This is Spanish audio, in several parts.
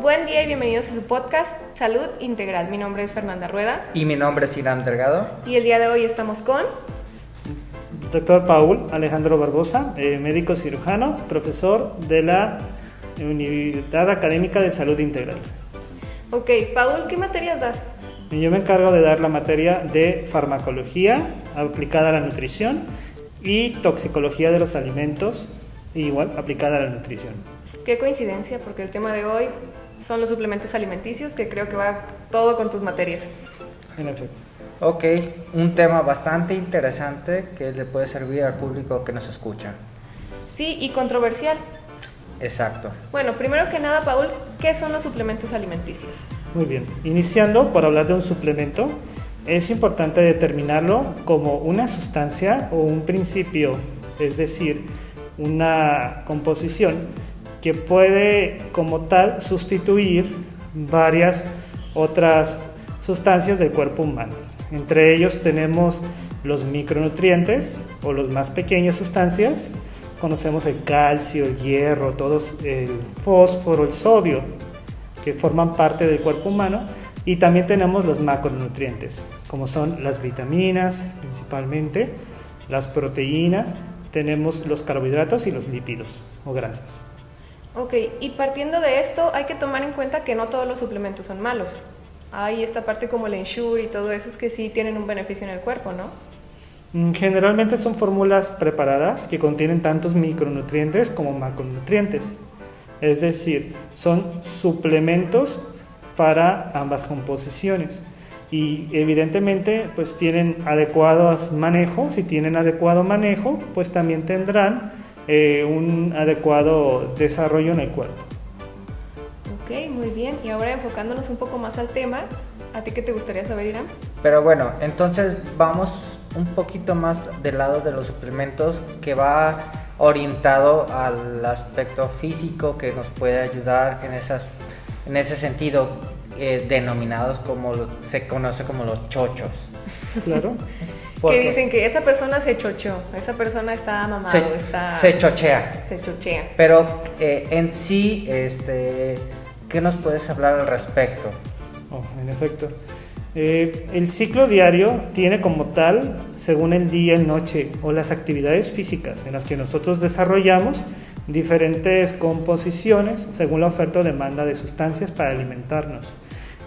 Buen día y bienvenidos a su podcast Salud Integral. Mi nombre es Fernanda Rueda. Y mi nombre es Irán Delgado. Y el día de hoy estamos con... Doctor Paul Alejandro Barbosa, eh, médico cirujano, profesor de la Unidad Académica de Salud Integral. Ok, Paul, ¿qué materias das? Yo me encargo de dar la materia de farmacología aplicada a la nutrición y toxicología de los alimentos, igual aplicada a la nutrición. Qué coincidencia, porque el tema de hoy son los suplementos alimenticios, que creo que va todo con tus materias. En efecto. Ok, un tema bastante interesante que le puede servir al público que nos escucha. Sí, y controversial. Exacto. Bueno, primero que nada, Paul, ¿qué son los suplementos alimenticios? Muy bien, iniciando por hablar de un suplemento, es importante determinarlo como una sustancia o un principio, es decir, una composición que puede como tal sustituir varias otras sustancias del cuerpo humano. Entre ellos tenemos los micronutrientes o las más pequeñas sustancias. Conocemos el calcio, el hierro, todos el fósforo, el sodio, que forman parte del cuerpo humano. Y también tenemos los macronutrientes, como son las vitaminas principalmente, las proteínas, tenemos los carbohidratos y los lípidos o grasas. Ok, y partiendo de esto hay que tomar en cuenta que no todos los suplementos son malos. Hay esta parte como el Ensure y todo eso es que sí tienen un beneficio en el cuerpo, ¿no? Mm, generalmente son fórmulas preparadas que contienen tantos micronutrientes como macronutrientes. Es decir, son suplementos para ambas composiciones. Y evidentemente pues tienen adecuados manejos. Si tienen adecuado manejo, pues también tendrán eh, un adecuado desarrollo en el cuerpo. Ok, muy bien. Y ahora enfocándonos un poco más al tema, ¿a ti qué te gustaría saber, Irán? Pero bueno, entonces vamos un poquito más del lado de los suplementos que va orientado al aspecto físico que nos puede ayudar en, esas, en ese sentido, eh, denominados como se conoce como los chochos. Claro. que dicen que esa persona se chocheó, esa persona está mamado, se, está... Se chochea. Se chochea. Pero eh, en sí, este, ¿qué nos puedes hablar al respecto? Oh, en efecto. Eh, el ciclo diario tiene como tal, según el día, el noche o las actividades físicas en las que nosotros desarrollamos, diferentes composiciones según la oferta o demanda de sustancias para alimentarnos.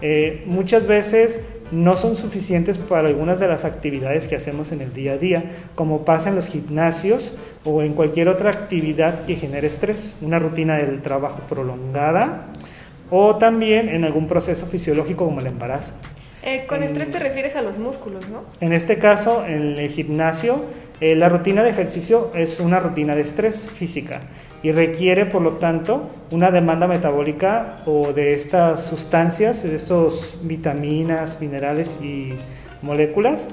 Eh, muchas veces no son suficientes para algunas de las actividades que hacemos en el día a día, como pasa en los gimnasios o en cualquier otra actividad que genere estrés, una rutina del trabajo prolongada o también en algún proceso fisiológico como el embarazo. Eh, con estrés te refieres a los músculos, ¿no? En este caso, en el gimnasio, eh, la rutina de ejercicio es una rutina de estrés física y requiere, por lo tanto, una demanda metabólica o de estas sustancias, de estos vitaminas, minerales y moléculas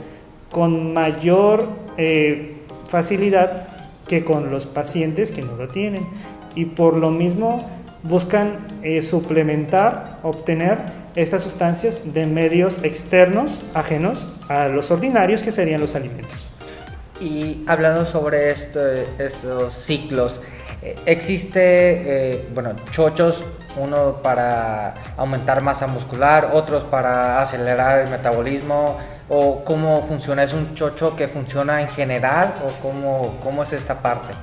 con mayor eh, facilidad que con los pacientes que no lo tienen. Y por lo mismo buscan suplementar, obtener estas sustancias de medios externos, ajenos a los ordinarios que serían los alimentos. Y hablando sobre esto, estos ciclos, eh, existe, eh, bueno, chochos, uno para aumentar masa muscular, otros para acelerar el metabolismo, o cómo funciona, ¿es un chocho que funciona en general o cómo, cómo es esta parte?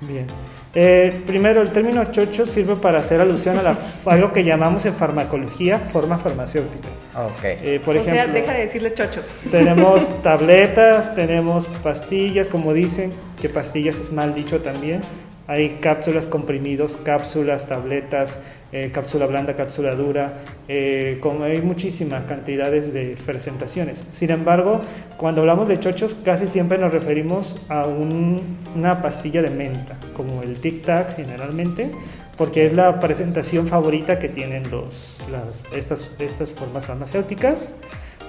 Bien. Eh, primero, el término chocho sirve para hacer alusión a, algo que llamamos en farmacología forma farmacéutica. Okay. Eh, por o ejemplo, sea, deja de decirles chochos. Tenemos tabletas, tenemos pastillas, como dicen, que pastillas es mal dicho también. Hay cápsulas, comprimidos, cápsulas, tabletas, eh, cápsula blanda, cápsula dura, eh, como hay muchísimas cantidades de presentaciones. Sin embargo, cuando hablamos de chochos, casi siempre nos referimos a una pastilla de menta, como el Tic Tac generalmente, porque es la presentación favorita que tienen los, estas, estas formas farmacéuticas.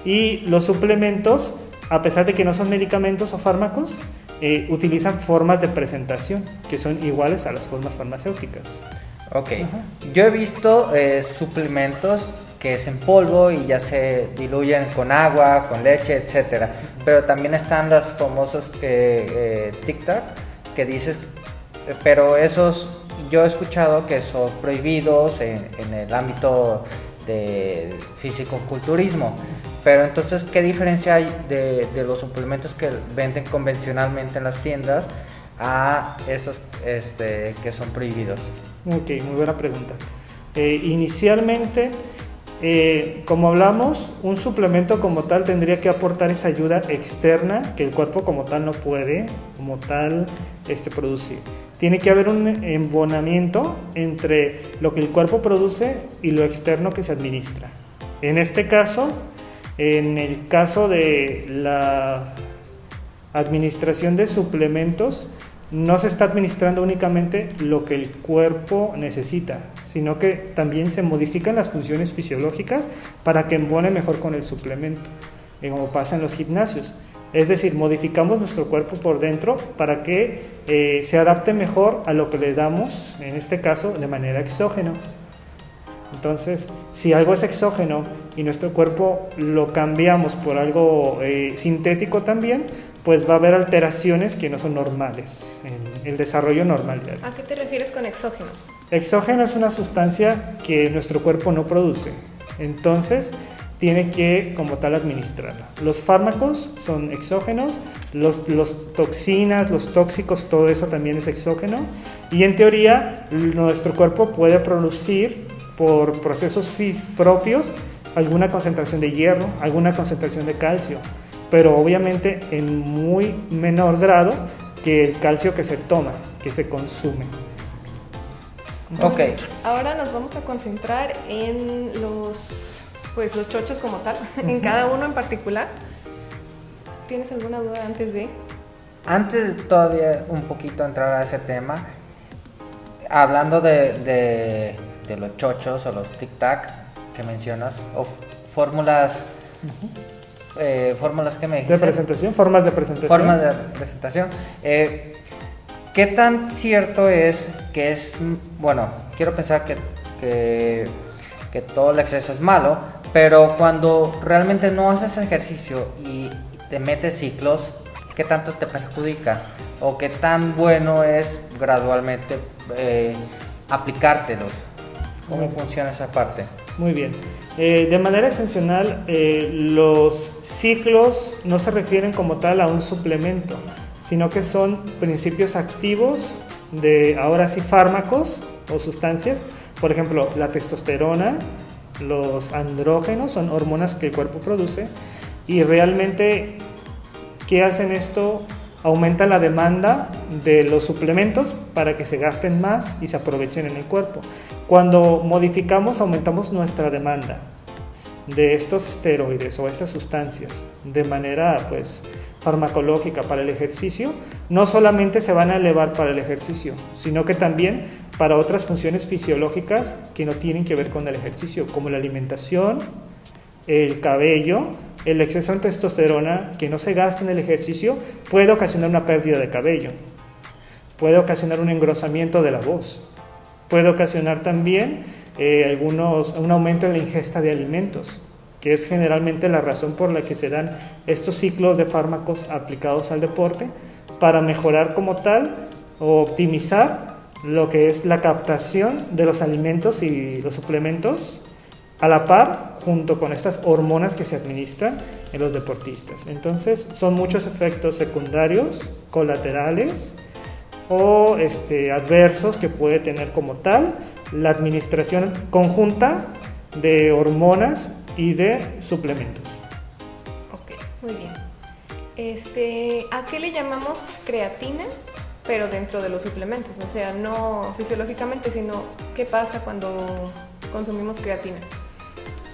Y los suplementos, a pesar de que no son medicamentos o fármacos, eh, utilizan formas de presentación que son iguales a las formas farmacéuticas. Ok, yo he visto eh, suplementos que es en polvo y ya se diluyen con agua, con leche, etcétera. Pero también están los famosos eh, Tic Tac que dices, pero esos yo he escuchado que son prohibidos en, en el ámbito de físico-culturismo. Pero entonces, ¿qué diferencia hay de, los suplementos que venden convencionalmente en las tiendas a estos este, que son prohibidos? Ok, muy buena pregunta. Eh, inicialmente, eh, como hablamos, un suplemento como tal tendría que aportar esa ayuda externa que el cuerpo como tal no puede, como tal, este, producir. Tiene que haber un embonamiento entre lo que el cuerpo produce y lo externo que se administra. En este caso, en el caso de la administración de suplementos, no se está administrando únicamente lo que el cuerpo necesita, sino que también se modifican las funciones fisiológicas para que embone mejor con el suplemento, eh, como pasa en los gimnasios. Es decir, modificamos nuestro cuerpo por dentro para que eh, se adapte mejor a lo que le damos, en este caso, de manera exógena. Entonces, si algo es exógeno y nuestro cuerpo lo cambiamos por algo eh, sintético también, pues va a haber alteraciones que no son normales en el desarrollo normal. ¿A qué te refieres con exógeno? Exógeno es una sustancia que nuestro cuerpo no produce. Entonces, tiene que como tal administrarla. Los fármacos son exógenos, los, los, toxinas, los tóxicos, todo eso también es exógeno. Y en teoría nuestro cuerpo puede producir por procesos propios alguna concentración de hierro, alguna concentración de calcio pero obviamente en muy menor grado que el calcio que se toma, que se consume. ok. Ahora nos vamos a concentrar en los, pues, los chochos como tal, en cada uno en particular. ¿Tienes alguna duda antes de? Antes de todavía un poquito entrar a ese tema, hablando de, de, los chochos o los tic-tac que mencionas, o fórmulas eh, fórmulas que me dijiste. De presentación, formas de presentación. Formas de presentación. Eh, ¿Qué tan cierto es que es, bueno, quiero pensar que, que, que, todo el exceso es malo, pero cuando realmente no haces ejercicio y te metes ciclos, ¿qué tanto te perjudica? ¿O qué tan bueno es gradualmente eh, aplicártelos? ¿Cómo funciona esa parte? Muy bien. Eh, de manera esencial, eh, los ciclos no se refieren como tal a un suplemento, sino que son principios activos de ahora sí fármacos o sustancias. Por ejemplo, la testosterona, los andrógenos son hormonas que el cuerpo produce y realmente, ¿qué hacen esto? Aumenta la demanda de los suplementos para que se gasten más y se aprovechen en el cuerpo. Cuando modificamos, aumentamos nuestra demanda de estos esteroides o estas sustancias de manera pues farmacológica para el ejercicio, no solamente se van a elevar para el ejercicio, sino que también para otras funciones fisiológicas que no tienen que ver con el ejercicio, como la alimentación, el cabello, el exceso de testosterona que no se gasta en el ejercicio puede ocasionar una pérdida de cabello, puede ocasionar un engrosamiento de la voz, Puede ocasionar también eh, algunos, un aumento en la ingesta de alimentos, que es generalmente la razón por la que se dan estos ciclos de fármacos aplicados al deporte para mejorar como tal o optimizar lo que es la captación de los alimentos y los suplementos a la par junto con estas hormonas que se administran en los deportistas. Entonces son muchos efectos secundarios, colaterales, o este, adversos que puede tener como tal la administración conjunta de hormonas y de suplementos. Ok, muy bien. Este, ¿A qué le llamamos creatina? Pero dentro de los suplementos, o sea, no fisiológicamente, sino qué pasa cuando consumimos creatina.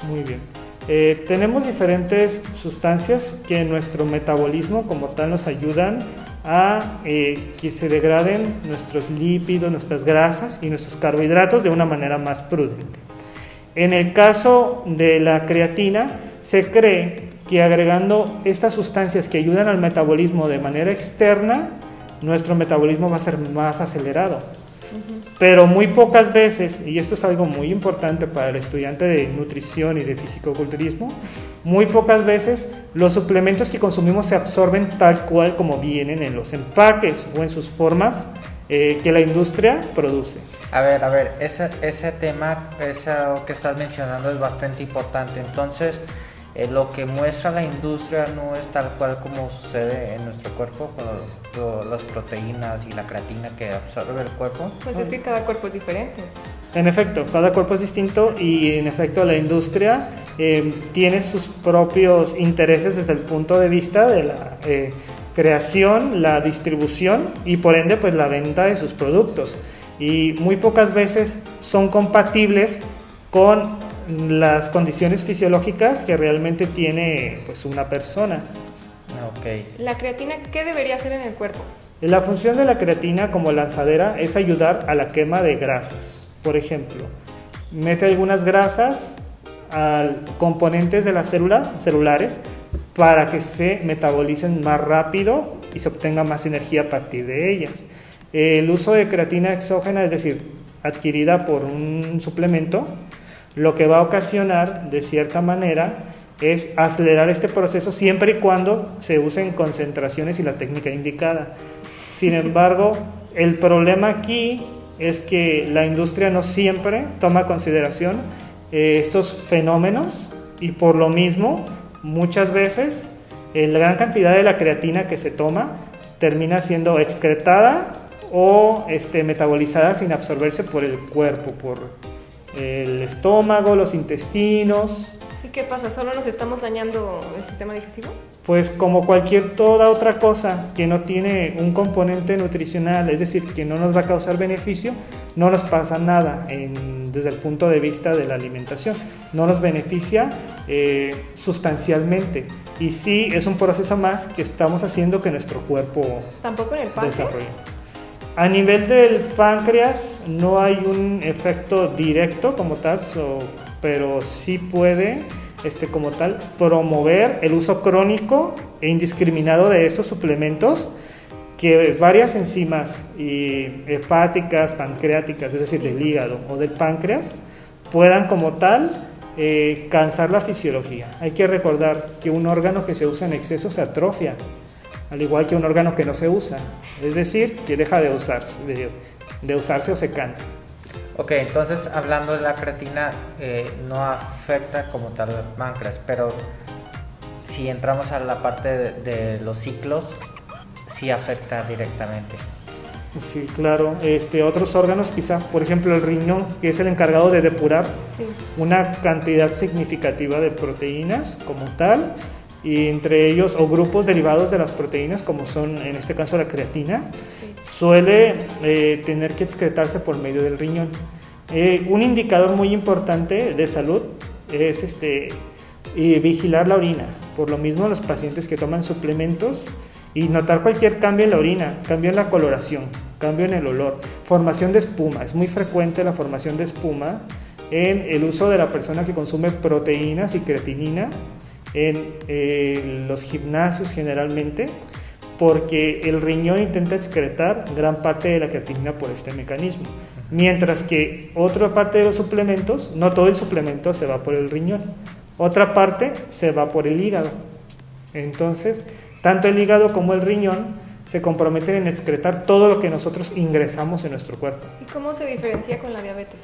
Muy bien. Eh, tenemos diferentes sustancias que en nuestro metabolismo como tal nos ayudan a eh, que se degraden nuestros lípidos, nuestras grasas y nuestros carbohidratos de una manera más prudente. En el caso de la creatina, se cree que agregando estas sustancias que ayudan al metabolismo de manera externa, nuestro metabolismo va a ser más acelerado. Pero muy pocas veces, y esto es algo muy importante para el estudiante de nutrición y de fisicoculturismo, muy pocas veces los suplementos que consumimos se absorben tal cual como vienen en los empaques o en sus formas eh, que la industria produce. A ver, a ver, ese, ese tema, eso que estás mencionando es bastante importante. Entonces, eh, lo que muestra la industria no es tal cual como sucede en nuestro cuerpo, con las proteínas y la creatina que absorbe el cuerpo. Pues es que cada cuerpo es diferente. En efecto, cada cuerpo es distinto y en efecto la industria eh, tiene sus propios intereses desde el punto de vista de la eh, creación, la distribución y por ende pues la venta de sus productos. Y muy pocas veces son compatibles con las condiciones fisiológicas que realmente tiene pues una persona. Okay. ¿La creatina qué debería hacer en el cuerpo? La función de la creatina como lanzadera es ayudar a la quema de grasas. Por ejemplo, mete algunas grasas a componentes de la célula, celulares, para que se metabolicen más rápido y se obtenga más energía a partir de ellas. El uso de creatina exógena, es decir, adquirida por un suplemento, lo que va a ocasionar, de cierta manera, es acelerar este proceso siempre y cuando se usen concentraciones y la técnica indicada. Sin embargo, el problema aquí es que la industria no siempre toma consideración eh, estos fenómenos y por lo mismo muchas veces eh, la gran cantidad de la creatina que se toma termina siendo excretada o este, metabolizada sin absorberse por el cuerpo, por el estómago, los intestinos ¿Y qué pasa? ¿Solo nos estamos dañando el sistema digestivo? Pues como cualquier toda otra cosa que no tiene un componente nutricional, es decir, que no nos va a causar beneficio, no nos pasa nada desde el punto de vista de la alimentación. No nos beneficia eh, sustancialmente. Y sí es un proceso más que estamos haciendo que nuestro cuerpo ¿Tampoco en el desarrolle. A nivel del páncreas no hay un efecto directo como tal, pero sí puede, este, como tal, promover el uso crónico e indiscriminado de esos suplementos que varias enzimas hepáticas, pancreáticas, es decir, del hígado o del páncreas, puedan como tal eh, cansar la fisiología. Hay que recordar que un órgano que se usa en exceso se atrofia, al igual que un órgano que no se usa, es decir, que deja de usarse, de usarse o se cansa. Ok, entonces hablando de la creatina, eh, no afecta como tal al páncreas, pero si entramos a la parte de, los ciclos, sí afecta directamente. Sí, claro. Este, otros órganos, quizá, por ejemplo, el riñón, que es el encargado de depurar una cantidad significativa de proteínas como tal, y entre ellos, o grupos derivados de las proteínas, como son en este caso la creatina, suele eh, tener que excretarse por medio del riñón. Eh, un indicador muy importante de salud es este, vigilar la orina. Por lo mismo, los pacientes que toman suplementos y notar cualquier cambio en la orina, cambio en la coloración, cambio en el olor, formación de espuma. Es muy frecuente la formación de espuma en el uso de la persona que consume proteínas y creatinina en los gimnasios generalmente porque el riñón intenta excretar gran parte de la creatina por este mecanismo. Mientras que otra parte de los suplementos, no todo el suplemento se va por el riñón, otra parte se va por el hígado. Entonces, tanto el hígado como el riñón se comprometen en excretar todo lo que nosotros ingresamos en nuestro cuerpo. ¿Y cómo se diferencia con la diabetes?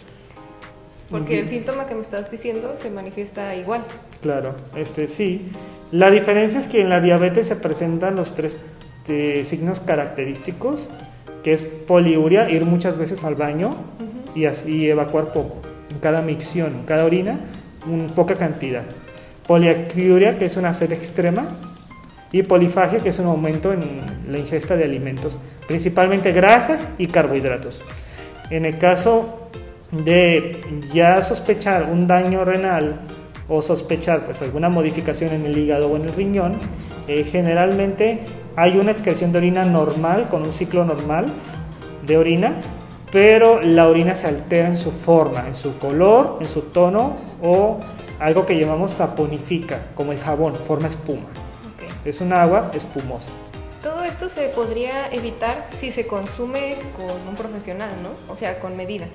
Porque el síntoma que me estás diciendo se manifiesta igual. Claro, este sí. La diferencia es que en la diabetes se presentan los tres este, signos característicos, que es poliuria, ir muchas veces al baño y, así, evacuar poco. En cada micción, en cada orina, un, poca cantidad. Poliacuria, que es una sed extrema, y polifagia, que es un aumento en la ingesta de alimentos, principalmente grasas y carbohidratos. En el caso de ya sospechar un daño renal o sospechar pues alguna modificación en el hígado o en el riñón, eh, generalmente hay una excreción de orina normal, con un ciclo normal de orina, pero la orina se altera en su forma, en su color, en su tono o algo que llamamos saponifica, como el jabón, forma espuma. Es un agua espumosa. Todo esto se podría evitar si se consume con un profesional, ¿no? O sea, con medida.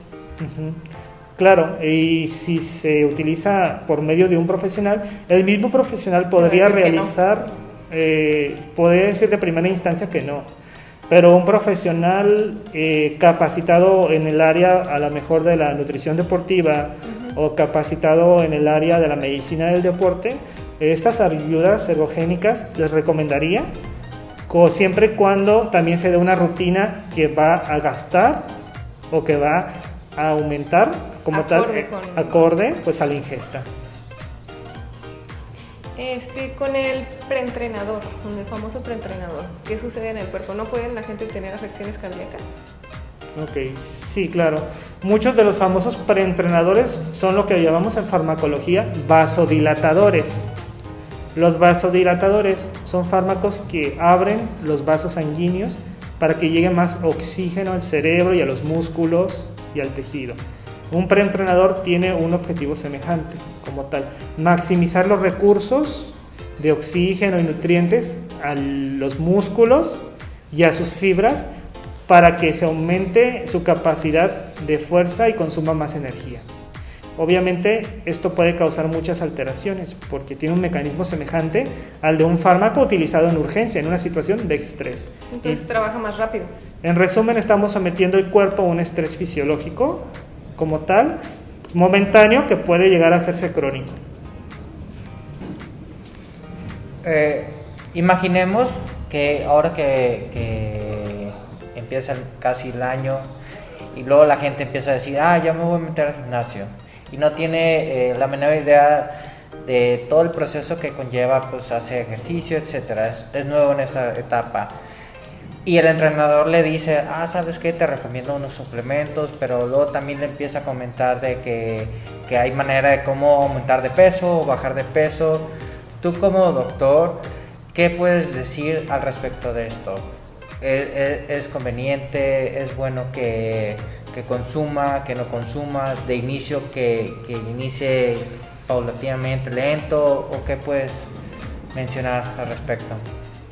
Claro, y si se utiliza por medio de un profesional, el mismo profesional podría realizar eh, podría decir de primera instancia que no. pero un profesional eh, capacitado en el área a lo mejor de la nutrición deportiva o capacitado en el área de la medicina del deporte, estas ayudas ergogénicas les recomendaría siempre y cuando también se dé una rutina que va a gastar o que va a aumentar como tal acorde pues a la ingesta. Este, con el preentrenador, con el famoso preentrenador, ¿qué sucede en el cuerpo? ¿No pueden la gente tener afecciones cardíacas? Ok, sí, claro. Muchos de los famosos preentrenadores son lo que llamamos en farmacología vasodilatadores. Los vasodilatadores son fármacos que abren los vasos sanguíneos para que llegue más oxígeno al cerebro y a los músculos al tejido. Un preentrenador tiene un objetivo semejante, como tal, maximizar los recursos de oxígeno y nutrientes a los músculos y a sus fibras para que se aumente su capacidad de fuerza y consuma más energía. Obviamente esto puede causar muchas alteraciones porque tiene un mecanismo semejante al de un fármaco utilizado en urgencia, en una situación de estrés. Entonces trabaja más rápido. En resumen, estamos sometiendo el cuerpo a un estrés fisiológico como tal, momentáneo que puede llegar a hacerse crónico. Eh, imaginemos que ahora que, empieza casi el año y luego la gente empieza a decir, ah, ya me voy a meter al gimnasio y no tiene eh, la menor idea de todo el proceso que conlleva pues hacer ejercicio, etcétera. es nuevo en esa etapa. Y el entrenador le dice, ah, ¿sabes qué? Te recomiendo unos suplementos, pero luego también le empieza a comentar de que, que hay manera de cómo aumentar de peso o bajar de peso. Tú como doctor, ¿qué puedes decir al respecto de esto? ¿Es, conveniente? ¿Es bueno que, que, consuma, que no consuma? ¿De inicio que, que inicie paulatinamente lento? ¿O qué puedes mencionar al respecto?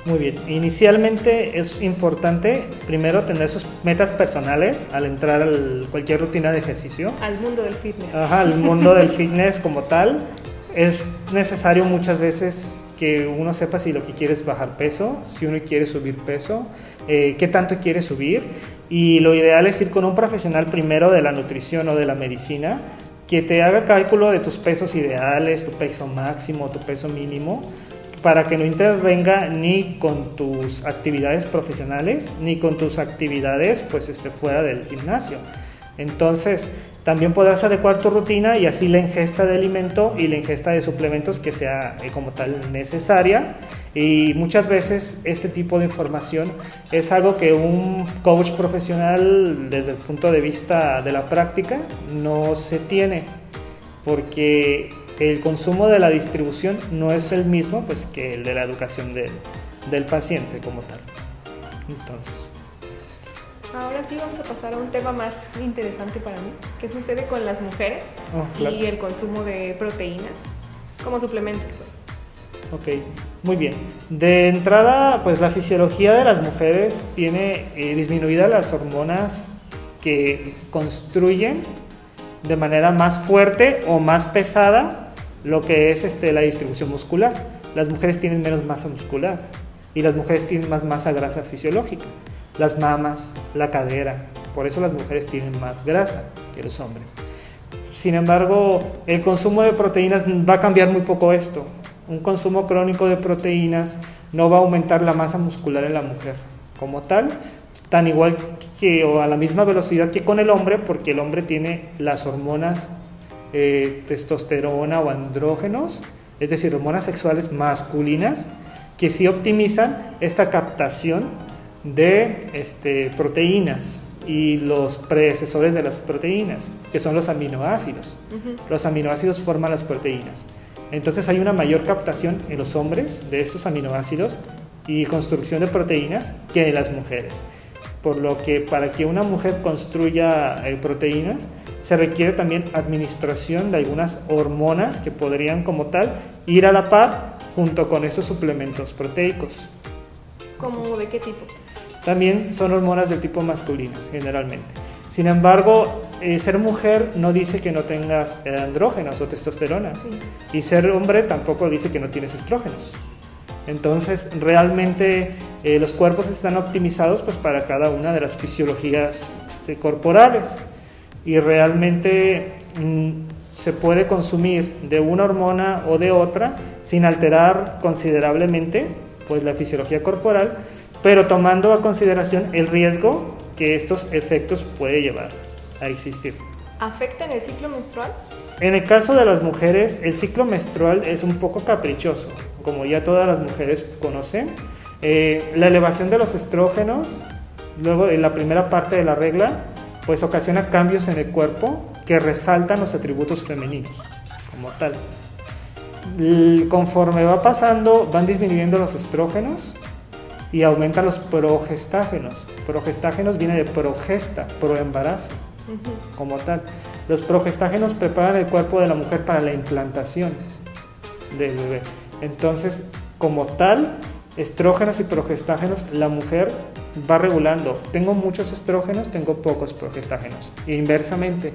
Muy bien, inicialmente es importante primero tener sus metas personales al entrar a cualquier rutina de ejercicio. Al mundo del fitness. Ajá, al mundo del fitness como tal. Es necesario muchas veces que uno sepa si lo que quiere es bajar peso, si uno quiere subir peso, eh, qué tanto quiere subir. Y lo ideal es ir con un profesional primero de la nutrición o de la medicina que te haga cálculo de tus pesos ideales, tu peso máximo, tu peso mínimo para que no intervenga ni con tus actividades profesionales ni con tus actividades pues este, fuera del gimnasio. Entonces, también podrás adecuar tu rutina y así la ingesta de alimento y la ingesta de suplementos que sea eh, como tal necesaria. Y muchas veces este tipo de información es algo que un coach profesional desde el punto de vista de la práctica no se tiene, porque el consumo de la distribución no es el mismo pues, que el de la educación del paciente como tal. Entonces. Ahora sí vamos a pasar a un tema más interesante para mí, ¿qué sucede con las mujeres oh, y el consumo de proteínas como suplementos. Pues. Ok, muy bien. De entrada, pues la fisiología de las mujeres tiene eh, disminuidas las hormonas que construyen de manera más fuerte o más pesada lo que es este, la distribución muscular. Las mujeres tienen menos masa muscular y las mujeres tienen más masa grasa fisiológica. Las mamas, la cadera, por eso las mujeres tienen más grasa que los hombres. Sin embargo, el consumo de proteínas va a cambiar muy poco esto. Un consumo crónico de proteínas no va a aumentar la masa muscular en la mujer como tal, tan igual que o a la misma velocidad que con el hombre, porque el hombre tiene las hormonas eh, testosterona o andrógenos, es decir, hormonas sexuales masculinas, que sí optimizan esta captación de este, proteínas y los predecesores de las proteínas, que son los aminoácidos. Los aminoácidos forman las proteínas. Entonces hay una mayor captación en los hombres de estos aminoácidos y construcción de proteínas que en las mujeres. Por lo que para que una mujer construya eh, proteínas, se requiere también administración de algunas hormonas que podrían como tal ir a la par junto con esos suplementos proteicos. ¿Cómo de qué tipo? También son hormonas del tipo masculinas generalmente. Sin embargo, eh, ser mujer no dice que no tengas andrógenos o testosterona. Y ser hombre tampoco dice que no tienes estrógenos. Entonces, realmente eh, los cuerpos están optimizados pues, para cada una de las fisiologías este, corporales y realmente mm, se puede consumir de una hormona o de otra sin alterar considerablemente pues, la fisiología corporal, pero tomando a consideración el riesgo que estos efectos puede llevar a existir. ¿Afectan el ciclo menstrual? En el caso de las mujeres, el ciclo menstrual es un poco caprichoso, como ya todas las mujeres conocen. Eh, la elevación de los estrógenos, luego en la primera parte de la regla, pues ocasiona cambios en el cuerpo que resaltan los atributos femeninos, como tal. conforme va pasando, van disminuyendo los estrógenos y aumentan los progestágenos. Progestágenos viene de progesta, proembarazo como tal. Los progestágenos preparan el cuerpo de la mujer para la implantación del bebé. Entonces, como tal, estrógenos y progestágenos, la mujer va regulando. Tengo muchos estrógenos, tengo pocos progestágenos. E inversamente.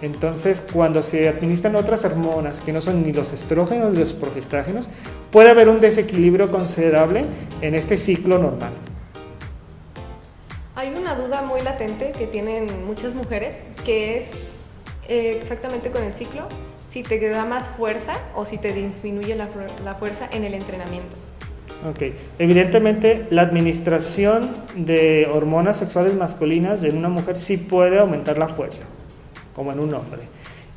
Entonces, cuando se administran otras hormonas que no son ni los estrógenos ni los progestágenos, puede haber un desequilibrio considerable en este ciclo normal. Hay una duda muy latente que tienen muchas mujeres, que es eh, exactamente con el ciclo, si te da más fuerza o si te disminuye la, fuerza en el entrenamiento. Ok, evidentemente la administración de hormonas sexuales masculinas en una mujer sí puede aumentar la fuerza, como en un hombre.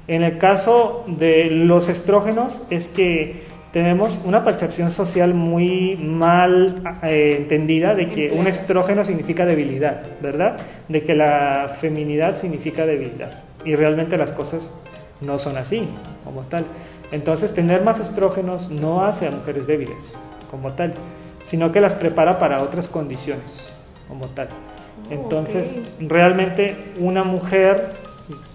En el caso de los estrógenos es que tenemos una percepción social muy mal eh, entendida de que un estrógeno significa debilidad, ¿verdad? De que la feminidad significa debilidad. Y realmente las cosas no son así, como tal. Entonces, tener más estrógenos no hace a mujeres débiles, como tal, sino que las prepara para otras condiciones, como tal. Oh, Entonces, realmente una mujer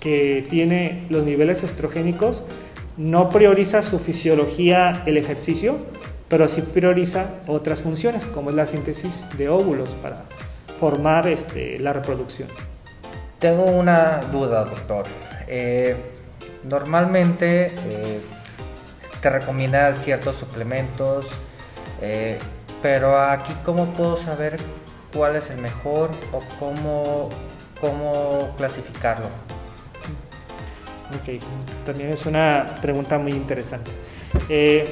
que tiene los niveles estrogénicos no prioriza su fisiología el ejercicio, pero sí prioriza otras funciones, como es la síntesis de óvulos para formar este, la reproducción. Tengo una duda, doctor. Eh, normalmente eh, te recomiendan ciertos suplementos, eh, pero aquí cómo puedo saber cuál es el mejor o cómo, cómo clasificarlo. Ok, también es una pregunta muy interesante. Eh,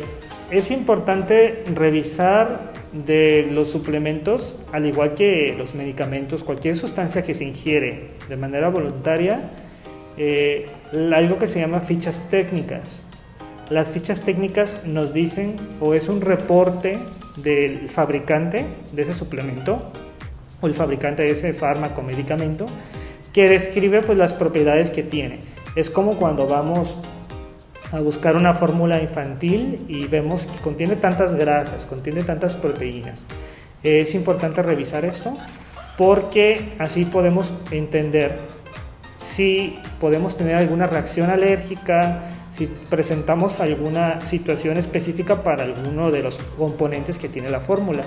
es importante revisar de los suplementos, al igual que los medicamentos, cualquier sustancia que se ingiere de manera voluntaria, eh, algo que se llama fichas técnicas. Las fichas técnicas nos dicen o es un reporte del fabricante de ese suplemento o el fabricante de ese fármaco medicamento que describe pues, las propiedades que tiene es como cuando vamos a buscar una fórmula infantil y vemos que contiene tantas grasas, contiene tantas proteínas. Es importante revisar esto porque así podemos entender si podemos tener alguna reacción alérgica, si presentamos alguna situación específica para alguno de los componentes que tiene la fórmula,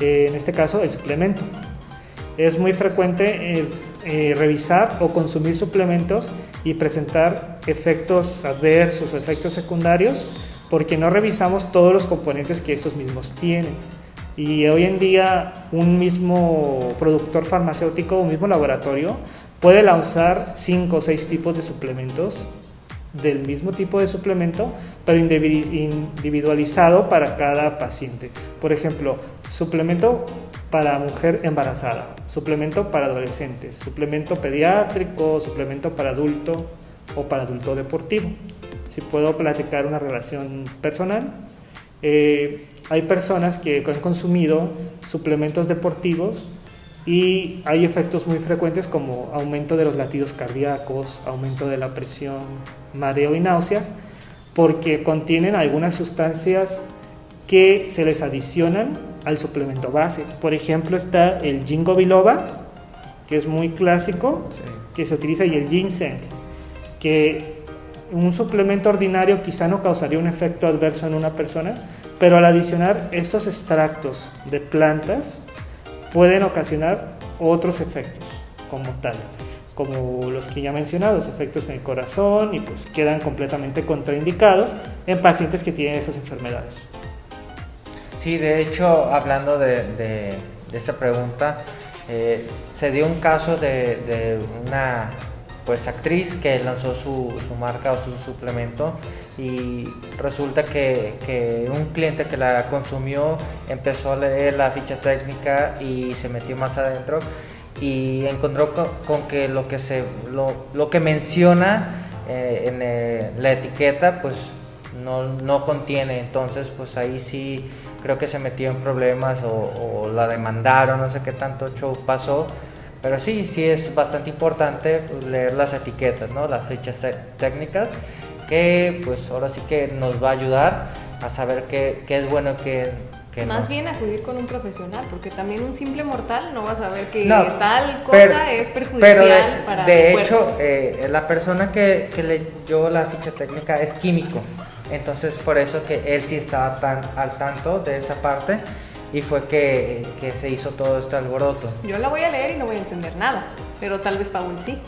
en este caso el suplemento. Es muy frecuente eh, revisar o consumir suplementos y presentar efectos adversos o efectos secundarios porque no revisamos todos los componentes que estos mismos tienen. Y hoy en día un mismo productor farmacéutico un mismo laboratorio puede lanzar cinco o seis tipos de suplementos del mismo tipo de suplemento, pero individualizado para cada paciente. Por ejemplo, suplemento para mujer embarazada, suplemento para adolescentes, suplemento pediátrico, suplemento para adulto o para adulto deportivo. Si puedo platicar una relación personal, eh, hay personas que han consumido suplementos deportivos y hay efectos muy frecuentes como aumento de los latidos cardíacos, aumento de la presión, mareo y náuseas, porque contienen algunas sustancias que se les adicionan al suplemento base. Por ejemplo, está el ginkgo biloba, que es muy clásico, que se utiliza, y el ginseng, que un suplemento ordinario quizá no causaría un efecto adverso en una persona, pero al adicionar estos extractos de plantas pueden ocasionar otros efectos como tal, como los que ya he mencionado, los efectos en el corazón y pues quedan completamente contraindicados en pacientes que tienen esas enfermedades. Sí, de hecho, hablando de, esta pregunta, eh, se dio un caso de, una pues actriz que lanzó su, marca o su suplemento y resulta que, que, un cliente que la consumió empezó a leer la ficha técnica y se metió más adentro y encontró con, que lo que se lo, lo que menciona eh, en eh, la etiqueta pues no, no, contiene. Entonces pues ahí sí creo que se metió en problemas o, o la demandaron no sé qué tanto show pasó. Pero sí, sí es bastante importante pues, leer las etiquetas, ¿no? Las fichas técnicas, que pues ahora sí que nos va a ayudar a saber qué, qué es bueno que, Más bien acudir con un profesional, porque también un simple mortal no va a saber que tal cosa es perjudicial pero de, para De hecho, eh, la persona que, que leyó la ficha técnica es químico, entonces por eso que él sí estaba tan al tanto de esa parte y fue que, que, se hizo todo este alboroto. Yo la voy a leer y no voy a entender nada, pero tal vez Paul sí.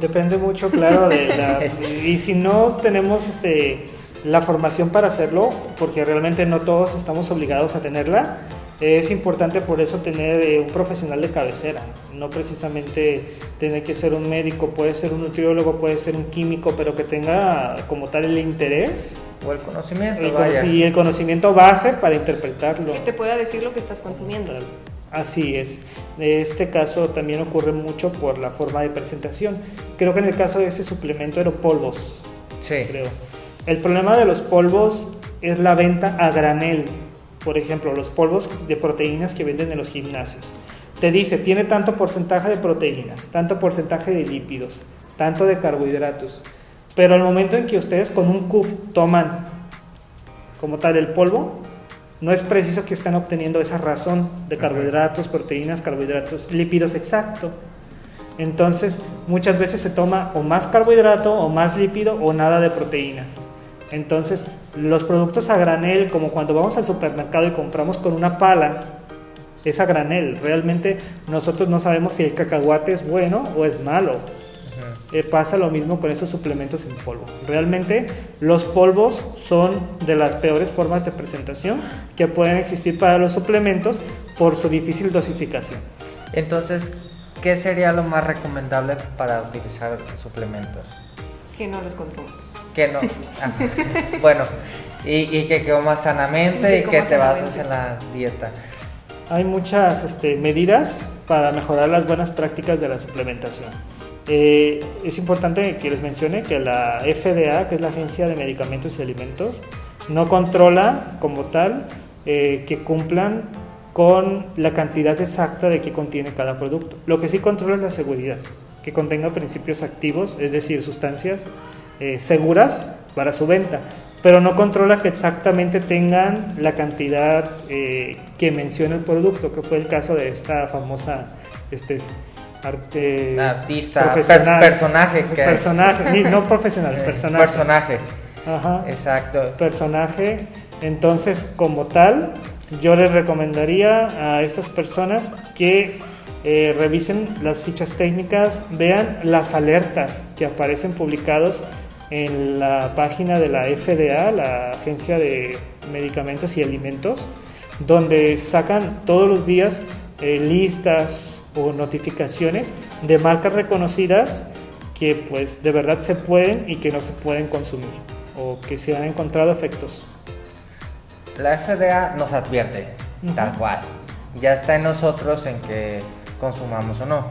Depende mucho, claro, de la... y si no tenemos este, la formación para hacerlo, porque realmente no todos estamos obligados a tenerla, es importante por eso tener eh, un profesional de cabecera, no precisamente tener que ser un médico, puede ser un nutriólogo, puede ser un químico, pero que tenga como tal el interés o el conocimiento. Y el conocimiento base para interpretarlo. Que te pueda decir lo que estás consumiendo. Así es. En este caso también ocurre mucho por la forma de presentación. Creo que en el caso de ese suplemento eran polvos. Sí. Creo. El problema de los polvos es la venta a granel. Por ejemplo, los polvos de proteínas que venden en los gimnasios. Te dice, tiene tanto porcentaje de proteínas, tanto porcentaje de lípidos, tanto de carbohidratos. Pero al momento en que ustedes con un cup toman como tal el polvo, no es preciso que estén obteniendo esa razón de carbohidratos, proteínas, carbohidratos, lípidos exacto. Entonces, muchas veces se toma o más carbohidrato o más lípido o nada de proteína. Entonces, los productos a granel, como cuando vamos al supermercado y compramos con una pala, es a granel. Realmente nosotros no sabemos si el cacahuate es bueno o es malo. Eh, pasa lo mismo con esos suplementos en polvo. Realmente los polvos son de las peores formas de presentación que pueden existir para los suplementos por su difícil dosificación. Entonces, ¿qué sería lo más recomendable para utilizar suplementos? Que no los consumas. Que no. Ah, bueno, y, que comas sanamente y que, te bases en la dieta. Hay muchas este, medidas para mejorar las buenas prácticas de la suplementación. Eh, es importante que les mencione que la FDA, que es la Agencia de Medicamentos y Alimentos, no controla como tal eh, que cumplan con la cantidad exacta de que contiene cada producto. Lo que sí controla es la seguridad, que contenga principios activos, es decir, sustancias eh, seguras para su venta, pero no controla que exactamente tengan la cantidad que menciona el producto, que fue el caso de esta famosa este, arte artista personaje personaje no profesional eh, personaje. personaje. Ajá. exacto. Personaje. Entonces como tal yo les recomendaría a estas personas que eh, revisen las fichas técnicas vean las alertas que aparecen publicados en la página de la FDA la agencia de medicamentos y alimentos donde sacan todos los días eh, listas o notificaciones de marcas reconocidas que pues de verdad se pueden y que no se pueden consumir o que se han encontrado efectos. La FDA nos advierte, tal cual. Ya está en nosotros en que consumamos o no,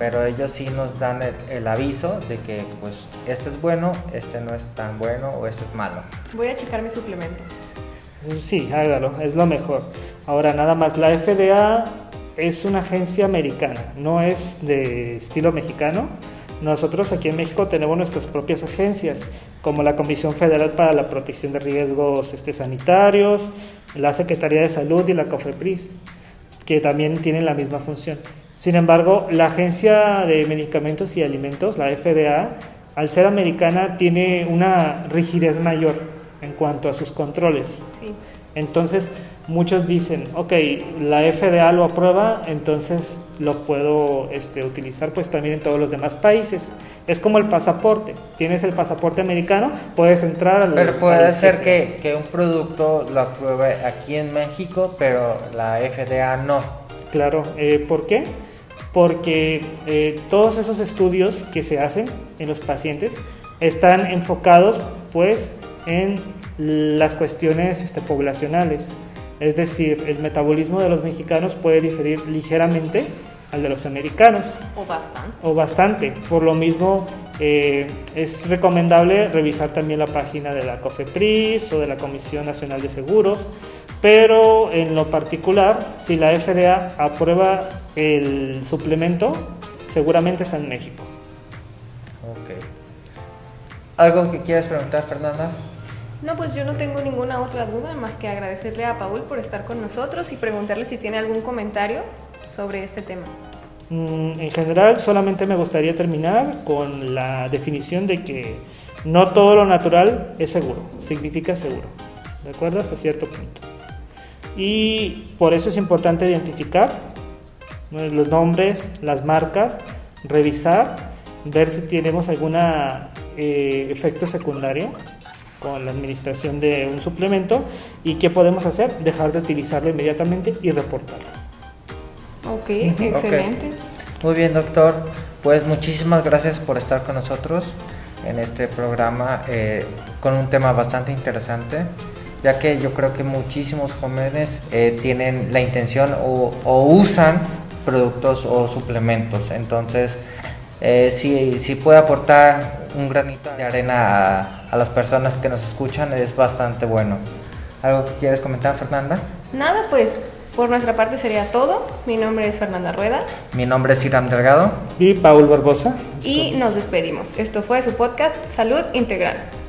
pero ellos sí nos dan el, aviso de que pues este es bueno, este no es tan bueno o este es malo. Voy a checar mi suplemento. Sí, hágalo, es lo mejor. Ahora nada más, la FDA es una agencia americana, no es de estilo mexicano. Nosotros aquí en México tenemos nuestras propias agencias, como la Comisión Federal para la Protección de Riesgos este, Sanitarios, la Secretaría de Salud y la COFEPRIS, que también tienen la misma función. Sin embargo, la Agencia de Medicamentos y Alimentos, la FDA, al ser americana, tiene una rigidez mayor en cuanto a sus controles. Entonces, muchos dicen, ok, la FDA lo aprueba, entonces lo puedo este, utilizar pues también en todos los demás países. Es como el pasaporte, tienes el pasaporte americano, puedes entrar al Pero puede ser que, que, un producto lo apruebe aquí en México, pero la FDA no. Claro, eh, ¿por qué? Porque eh, todos esos estudios que se hacen en los pacientes están enfocados pues en las cuestiones este, poblacionales. Es decir, el metabolismo de los mexicanos puede diferir ligeramente al de los americanos. O bastante. O bastante. Por lo mismo, eh, es recomendable revisar también la página de la COFEPRIS o de la Comisión Nacional de Seguros. Pero en lo particular, si la FDA aprueba el suplemento, seguramente está en México. Ok. ¿Algo que quieras preguntar, Fernanda? No, pues yo no tengo ninguna otra duda más que agradecerle a Paul por estar con nosotros y preguntarle si tiene algún comentario sobre este tema. Mm, en general, solamente me gustaría terminar con la definición de que no todo lo natural es seguro, significa seguro, ¿de acuerdo? Hasta cierto punto. Y por eso es importante identificar los nombres, las marcas, revisar, ver si tenemos algún eh, efecto secundario con la administración de un suplemento y qué podemos hacer, dejar de utilizarlo inmediatamente y reportarlo. Ok, excelente. Muy bien, doctor. Pues muchísimas gracias por estar con nosotros en este programa eh, con un tema bastante interesante, ya que yo creo que muchísimos jóvenes eh, tienen la intención o, o, usan productos o suplementos. Entonces, eh, si, si puede aportar un granito de arena a, a, las personas que nos escuchan es bastante bueno. ¿Algo que quieres comentar, Fernanda? Nada, pues por nuestra parte sería todo. Mi nombre es Fernanda Rueda. Mi nombre es Iram Delgado. Y Paul Barbosa. Y nos despedimos. Esto fue su podcast Salud Integral.